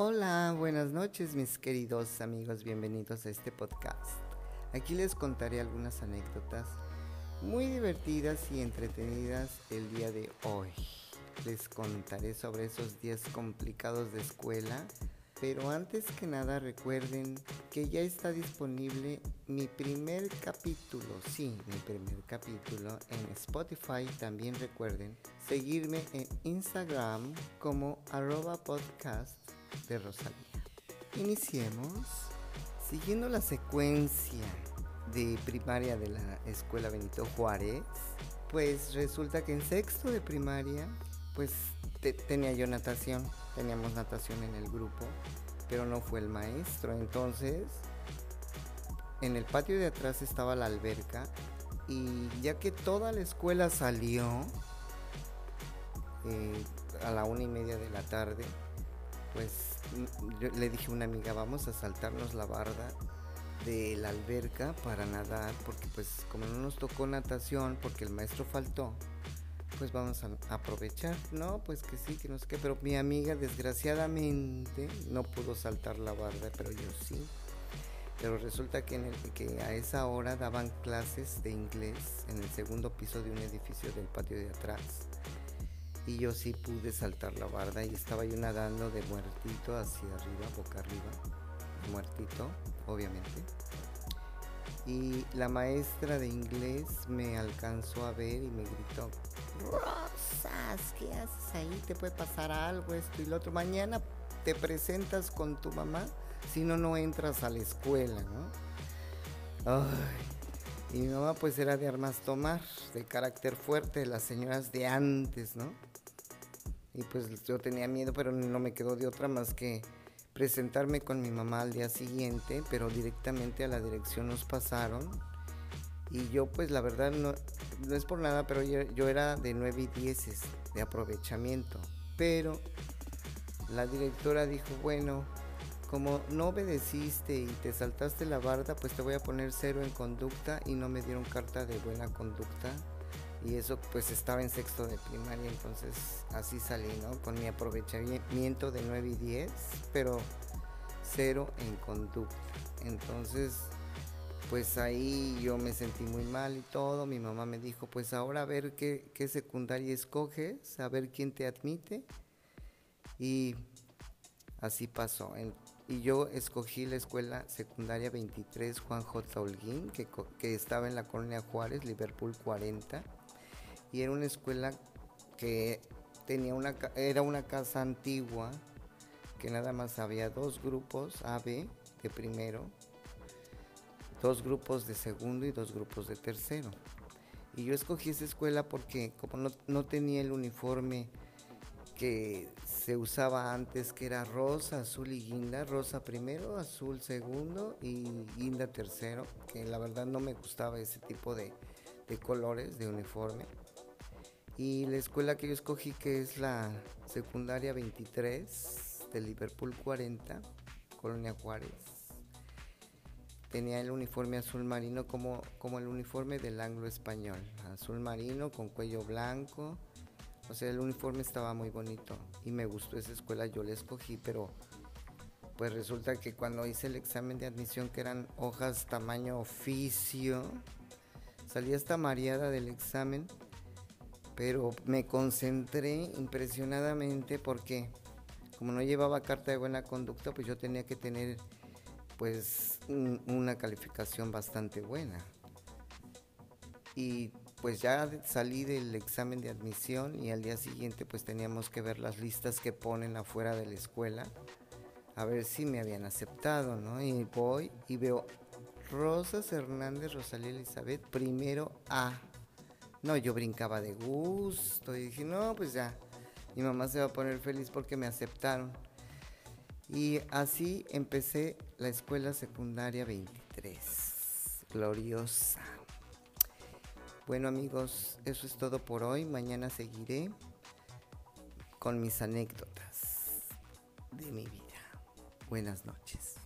Hola, buenas noches mis queridos amigos, bienvenidos a este podcast. Aquí les contaré algunas anécdotas muy divertidas y entretenidas el día de hoy. Les contaré sobre esos días complicados de escuela, pero antes que nada recuerden que ya está disponible mi primer capítulo, sí, mi primer capítulo en Spotify. También recuerden seguirme en Instagram como arroba podcast de Rosalía. Iniciemos siguiendo la secuencia de primaria de la escuela Benito Juárez. Pues resulta que en sexto de primaria, pues tenía yo natación, teníamos natación en el grupo, pero no fue el maestro. Entonces, en el patio de atrás estaba la alberca y ya que toda la escuela salió eh, a la una y media de la tarde, pues yo le dije a una amiga, vamos a saltarnos la barda de la alberca para nadar, porque pues como no nos tocó natación, porque el maestro faltó, pues vamos a aprovechar. No, pues que sí, que no sé qué, pero mi amiga desgraciadamente no pudo saltar la barda, pero yo sí. Pero resulta que, en el, que a esa hora daban clases de inglés en el segundo piso de un edificio del patio de atrás y yo sí pude saltar la barda y estaba yo nadando de muertito hacia arriba, boca arriba, muertito, obviamente. Y la maestra de inglés me alcanzó a ver y me gritó, Rosas, ¿qué haces ahí? ¿Te puede pasar algo, esto y lo otro? Mañana te presentas con tu mamá, si no, no entras a la escuela, ¿no? Ay. Y mi mamá pues era de armas tomar, de carácter fuerte, las señoras de antes, ¿no? Y pues yo tenía miedo, pero no me quedó de otra más que presentarme con mi mamá al día siguiente, pero directamente a la dirección nos pasaron. Y yo pues la verdad no, no es por nada, pero yo, era de 9 y 10 de aprovechamiento. Pero la directora dijo, bueno, como no obedeciste y te saltaste la barda, pues te voy a poner cero en conducta y no me dieron carta de buena conducta y eso pues estaba en sexto de primaria, entonces así salí, ¿no? Con mi aprovechamiento de 9 y 10, pero cero en conducta. Entonces, pues ahí yo me sentí muy mal y todo. Mi mamá me dijo, pues ahora a ver qué, qué secundaria escoges, a ver quién te admite. Y así pasó. y yo escogí la escuela secundaria 23 Juan J. Holguín, que, que estaba en la colonia Juárez, Liverpool 40 y era una escuela que tenía una era una casa antigua que nada más había dos grupos AB de primero, dos grupos de segundo y dos grupos de tercero. Y yo escogí esa escuela porque como no, tenía el uniforme que se usaba antes, que era rosa, azul y guinda, rosa primero, azul segundo y guinda tercero, que la verdad no me gustaba ese tipo de, de colores de uniforme. Y la escuela que yo escogí, que es la secundaria 23 de Liverpool 40, Colonia Juárez, tenía el uniforme azul marino como, como el uniforme del anglo español. Azul marino con cuello blanco. O sea, el uniforme estaba muy bonito y me gustó esa escuela, yo la escogí, pero pues resulta que cuando hice el examen de admisión, que eran hojas tamaño oficio, salí hasta mareada del examen pero me concentré impresionadamente porque como no llevaba carta de buena conducta, pues yo tenía que tener pues una calificación bastante buena. Y pues ya salí del examen de admisión y al día siguiente pues teníamos que ver las listas que ponen afuera de la escuela a ver si me habían aceptado, ¿no? Y voy y veo Rosas Hernández Rosalía Elizabeth, primero A. No, yo brincaba de gusto y dije, no, pues ya, mi mamá se va a poner feliz porque me aceptaron. Y así empecé la escuela secundaria 23. Gloriosa. Bueno amigos, eso es todo por hoy. Mañana seguiré con mis anécdotas de mi vida. Buenas noches.